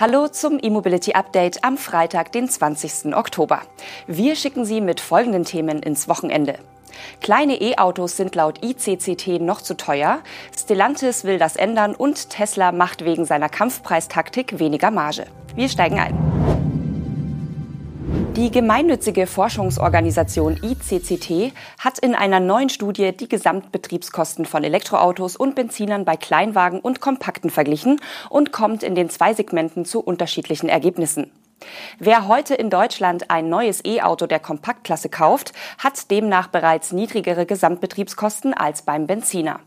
Hallo zum E-Mobility Update am Freitag, den 20. Oktober. Wir schicken Sie mit folgenden Themen ins Wochenende. Kleine E-Autos sind laut ICCT noch zu teuer, Stellantis will das ändern und Tesla macht wegen seiner Kampfpreistaktik weniger Marge. Wir steigen ein. Die gemeinnützige Forschungsorganisation ICCT hat in einer neuen Studie die Gesamtbetriebskosten von Elektroautos und Benzinern bei Kleinwagen und Kompakten verglichen und kommt in den zwei Segmenten zu unterschiedlichen Ergebnissen. Wer heute in Deutschland ein neues E-Auto der Kompaktklasse kauft, hat demnach bereits niedrigere Gesamtbetriebskosten als beim Benziner.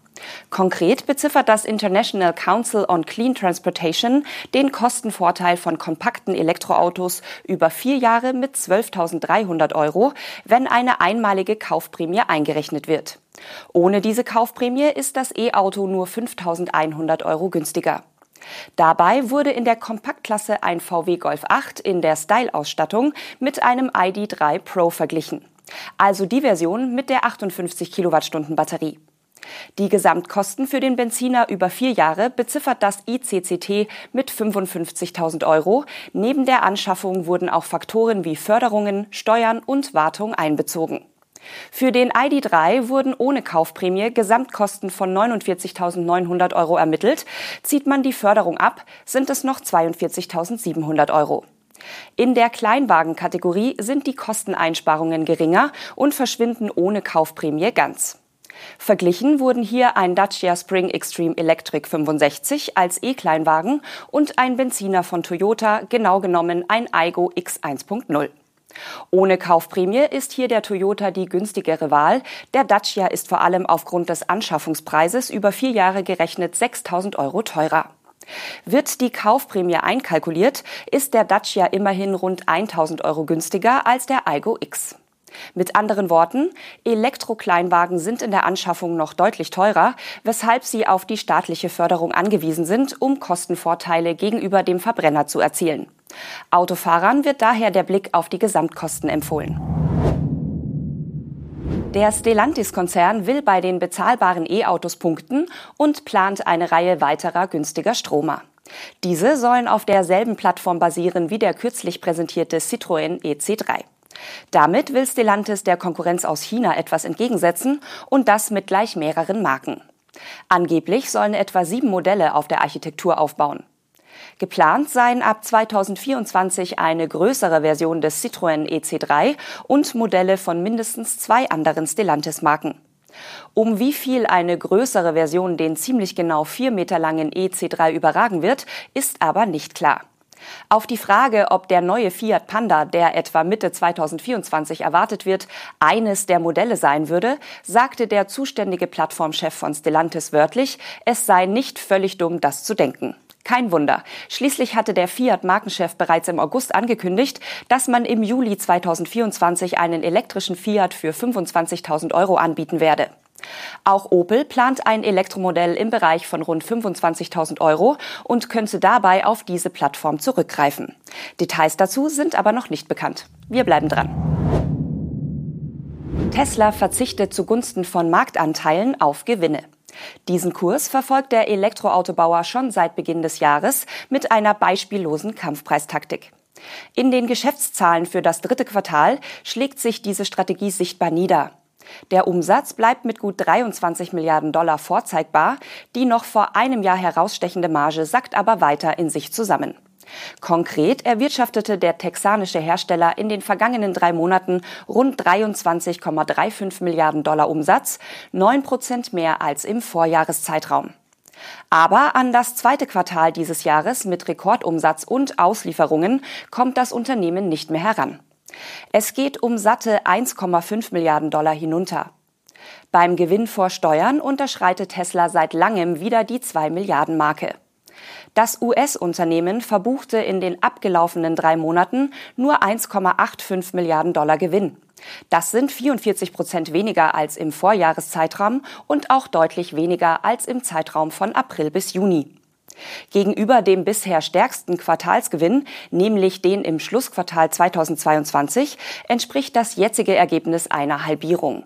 Konkret beziffert das International Council on Clean Transportation den Kostenvorteil von kompakten Elektroautos über vier Jahre mit 12.300 Euro, wenn eine einmalige Kaufprämie eingerechnet wird. Ohne diese Kaufprämie ist das E-Auto nur 5.100 Euro günstiger. Dabei wurde in der Kompaktklasse ein VW Golf 8 in der Style-Ausstattung mit einem ID3 Pro verglichen. Also die Version mit der 58 Kilowattstunden Batterie. Die Gesamtkosten für den Benziner über vier Jahre beziffert das ICCT mit 55.000 Euro. Neben der Anschaffung wurden auch Faktoren wie Förderungen, Steuern und Wartung einbezogen. Für den ID3 wurden ohne Kaufprämie Gesamtkosten von 49.900 Euro ermittelt. Zieht man die Förderung ab, sind es noch 42.700 Euro. In der Kleinwagenkategorie sind die Kosteneinsparungen geringer und verschwinden ohne Kaufprämie ganz. Verglichen wurden hier ein Dacia Spring Extreme Electric 65 als E-Kleinwagen und ein Benziner von Toyota, genau genommen ein Aigo X 1.0. Ohne Kaufprämie ist hier der Toyota die günstigere Wahl. Der Dacia ist vor allem aufgrund des Anschaffungspreises über vier Jahre gerechnet 6000 Euro teurer. Wird die Kaufprämie einkalkuliert, ist der Dacia immerhin rund 1000 Euro günstiger als der Aigo X. Mit anderen Worten, Elektrokleinwagen sind in der Anschaffung noch deutlich teurer, weshalb sie auf die staatliche Förderung angewiesen sind, um Kostenvorteile gegenüber dem Verbrenner zu erzielen. Autofahrern wird daher der Blick auf die Gesamtkosten empfohlen. Der Stellantis-Konzern will bei den bezahlbaren E-Autos punkten und plant eine Reihe weiterer günstiger Stromer. Diese sollen auf derselben Plattform basieren wie der kürzlich präsentierte Citroën EC3. Damit will Stellantis der Konkurrenz aus China etwas entgegensetzen und das mit gleich mehreren Marken. Angeblich sollen etwa sieben Modelle auf der Architektur aufbauen. Geplant seien ab 2024 eine größere Version des Citroën EC3 und Modelle von mindestens zwei anderen Stellantis-Marken. Um wie viel eine größere Version den ziemlich genau vier Meter langen EC3 überragen wird, ist aber nicht klar. Auf die Frage, ob der neue Fiat Panda, der etwa Mitte 2024 erwartet wird, eines der Modelle sein würde, sagte der zuständige Plattformchef von Stellantis wörtlich, es sei nicht völlig dumm, das zu denken. Kein Wunder. Schließlich hatte der Fiat-Markenchef bereits im August angekündigt, dass man im Juli 2024 einen elektrischen Fiat für 25.000 Euro anbieten werde. Auch Opel plant ein Elektromodell im Bereich von rund 25.000 Euro und könnte dabei auf diese Plattform zurückgreifen. Details dazu sind aber noch nicht bekannt. Wir bleiben dran. Tesla verzichtet zugunsten von Marktanteilen auf Gewinne. Diesen Kurs verfolgt der Elektroautobauer schon seit Beginn des Jahres mit einer beispiellosen Kampfpreistaktik. In den Geschäftszahlen für das dritte Quartal schlägt sich diese Strategie sichtbar nieder. Der Umsatz bleibt mit gut 23 Milliarden Dollar vorzeigbar. Die noch vor einem Jahr herausstechende Marge sackt aber weiter in sich zusammen. Konkret erwirtschaftete der texanische Hersteller in den vergangenen drei Monaten rund 23,35 Milliarden Dollar Umsatz, neun Prozent mehr als im Vorjahreszeitraum. Aber an das zweite Quartal dieses Jahres mit Rekordumsatz und Auslieferungen kommt das Unternehmen nicht mehr heran. Es geht um satte 1,5 Milliarden Dollar hinunter. Beim Gewinn vor Steuern unterschreitet Tesla seit langem wieder die 2 Milliarden Marke. Das US-Unternehmen verbuchte in den abgelaufenen drei Monaten nur 1,85 Milliarden Dollar Gewinn. Das sind 44 Prozent weniger als im Vorjahreszeitraum und auch deutlich weniger als im Zeitraum von April bis Juni. Gegenüber dem bisher stärksten Quartalsgewinn, nämlich den im Schlussquartal 2022, entspricht das jetzige Ergebnis einer Halbierung.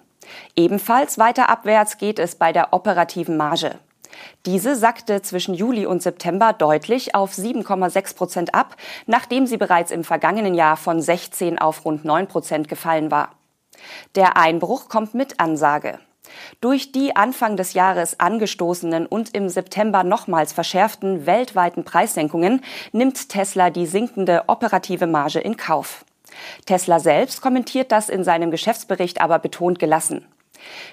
Ebenfalls weiter abwärts geht es bei der operativen Marge. Diese sackte zwischen Juli und September deutlich auf 7,6 Prozent ab, nachdem sie bereits im vergangenen Jahr von 16 auf rund 9 Prozent gefallen war. Der Einbruch kommt mit Ansage. Durch die Anfang des Jahres angestoßenen und im September nochmals verschärften weltweiten Preissenkungen nimmt Tesla die sinkende operative Marge in Kauf. Tesla selbst kommentiert das in seinem Geschäftsbericht aber betont gelassen.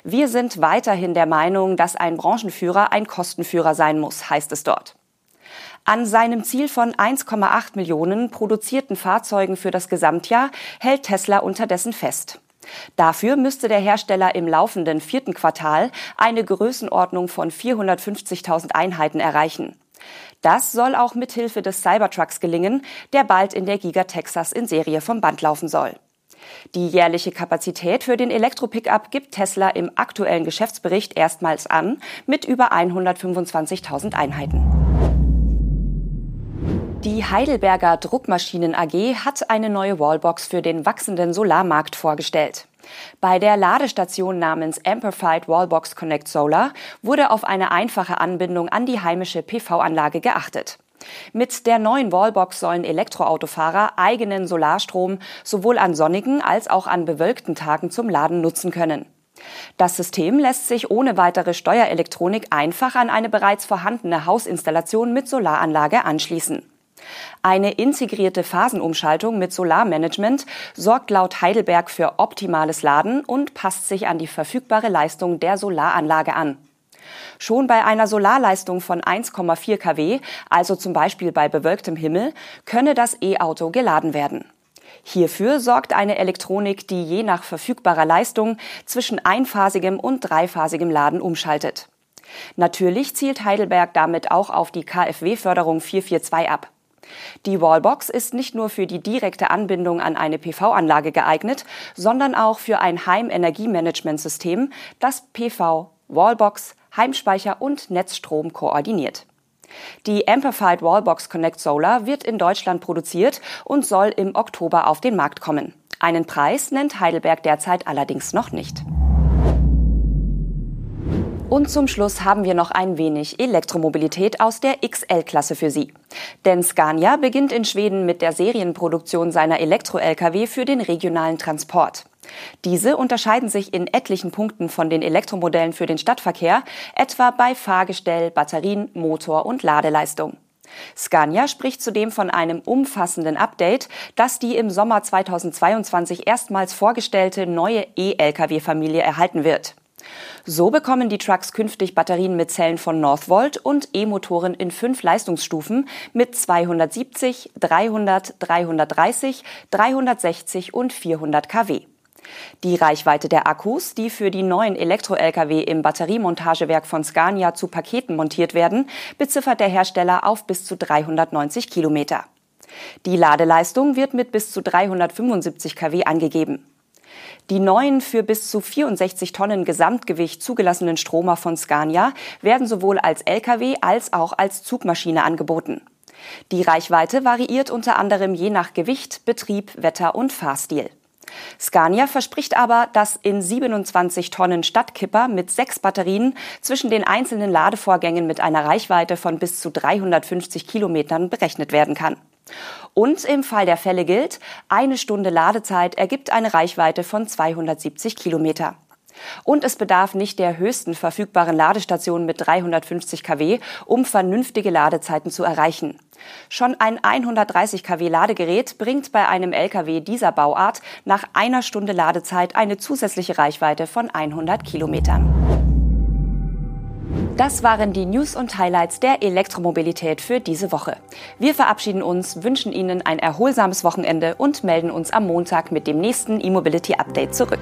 Wir sind weiterhin der Meinung, dass ein Branchenführer ein Kostenführer sein muss, heißt es dort. An seinem Ziel von 1,8 Millionen produzierten Fahrzeugen für das Gesamtjahr hält Tesla unterdessen fest. Dafür müsste der Hersteller im laufenden vierten Quartal eine Größenordnung von 450.000 Einheiten erreichen. Das soll auch mithilfe des Cybertrucks gelingen, der bald in der Giga Texas in Serie vom Band laufen soll. Die jährliche Kapazität für den Elektro-Pickup gibt Tesla im aktuellen Geschäftsbericht erstmals an mit über 125.000 Einheiten. Die Heidelberger Druckmaschinen AG hat eine neue Wallbox für den wachsenden Solarmarkt vorgestellt. Bei der Ladestation namens Amplified Wallbox Connect Solar wurde auf eine einfache Anbindung an die heimische PV-Anlage geachtet. Mit der neuen Wallbox sollen Elektroautofahrer eigenen Solarstrom sowohl an sonnigen als auch an bewölkten Tagen zum Laden nutzen können. Das System lässt sich ohne weitere Steuerelektronik einfach an eine bereits vorhandene Hausinstallation mit Solaranlage anschließen. Eine integrierte Phasenumschaltung mit Solarmanagement sorgt laut Heidelberg für optimales Laden und passt sich an die verfügbare Leistung der Solaranlage an. Schon bei einer Solarleistung von 1,4 kW, also zum Beispiel bei bewölktem Himmel, könne das E-Auto geladen werden. Hierfür sorgt eine Elektronik, die je nach verfügbarer Leistung zwischen einphasigem und dreiphasigem Laden umschaltet. Natürlich zielt Heidelberg damit auch auf die KfW-Förderung 442 ab. Die Wallbox ist nicht nur für die direkte Anbindung an eine PV-Anlage geeignet, sondern auch für ein Heimenergiemanagementsystem, das PV, Wallbox, Heimspeicher und Netzstrom koordiniert. Die Amplified Wallbox Connect Solar wird in Deutschland produziert und soll im Oktober auf den Markt kommen. Einen Preis nennt Heidelberg derzeit allerdings noch nicht. Und zum Schluss haben wir noch ein wenig Elektromobilität aus der XL-Klasse für Sie. Denn Scania beginnt in Schweden mit der Serienproduktion seiner Elektro-Lkw für den regionalen Transport. Diese unterscheiden sich in etlichen Punkten von den Elektromodellen für den Stadtverkehr, etwa bei Fahrgestell, Batterien, Motor und Ladeleistung. Scania spricht zudem von einem umfassenden Update, das die im Sommer 2022 erstmals vorgestellte neue E-Lkw-Familie erhalten wird. So bekommen die Trucks künftig Batterien mit Zellen von Northvolt und E-Motoren in fünf Leistungsstufen mit 270, 300, 330, 360 und 400 kW. Die Reichweite der Akkus, die für die neuen Elektro-Lkw im Batteriemontagewerk von Scania zu Paketen montiert werden, beziffert der Hersteller auf bis zu 390 Kilometer. Die Ladeleistung wird mit bis zu 375 kW angegeben. Die neuen für bis zu 64 Tonnen Gesamtgewicht zugelassenen Stromer von Scania werden sowohl als Lkw als auch als Zugmaschine angeboten. Die Reichweite variiert unter anderem je nach Gewicht, Betrieb, Wetter und Fahrstil. Scania verspricht aber, dass in 27 Tonnen Stadtkipper mit sechs Batterien zwischen den einzelnen Ladevorgängen mit einer Reichweite von bis zu 350 Kilometern berechnet werden kann. Und im Fall der Fälle gilt, eine Stunde Ladezeit ergibt eine Reichweite von 270 Kilometer. Und es bedarf nicht der höchsten verfügbaren Ladestation mit 350 kW, um vernünftige Ladezeiten zu erreichen. Schon ein 130 kW Ladegerät bringt bei einem Lkw dieser Bauart nach einer Stunde Ladezeit eine zusätzliche Reichweite von 100 Kilometern. Das waren die News und Highlights der Elektromobilität für diese Woche. Wir verabschieden uns, wünschen Ihnen ein erholsames Wochenende und melden uns am Montag mit dem nächsten E-Mobility Update zurück.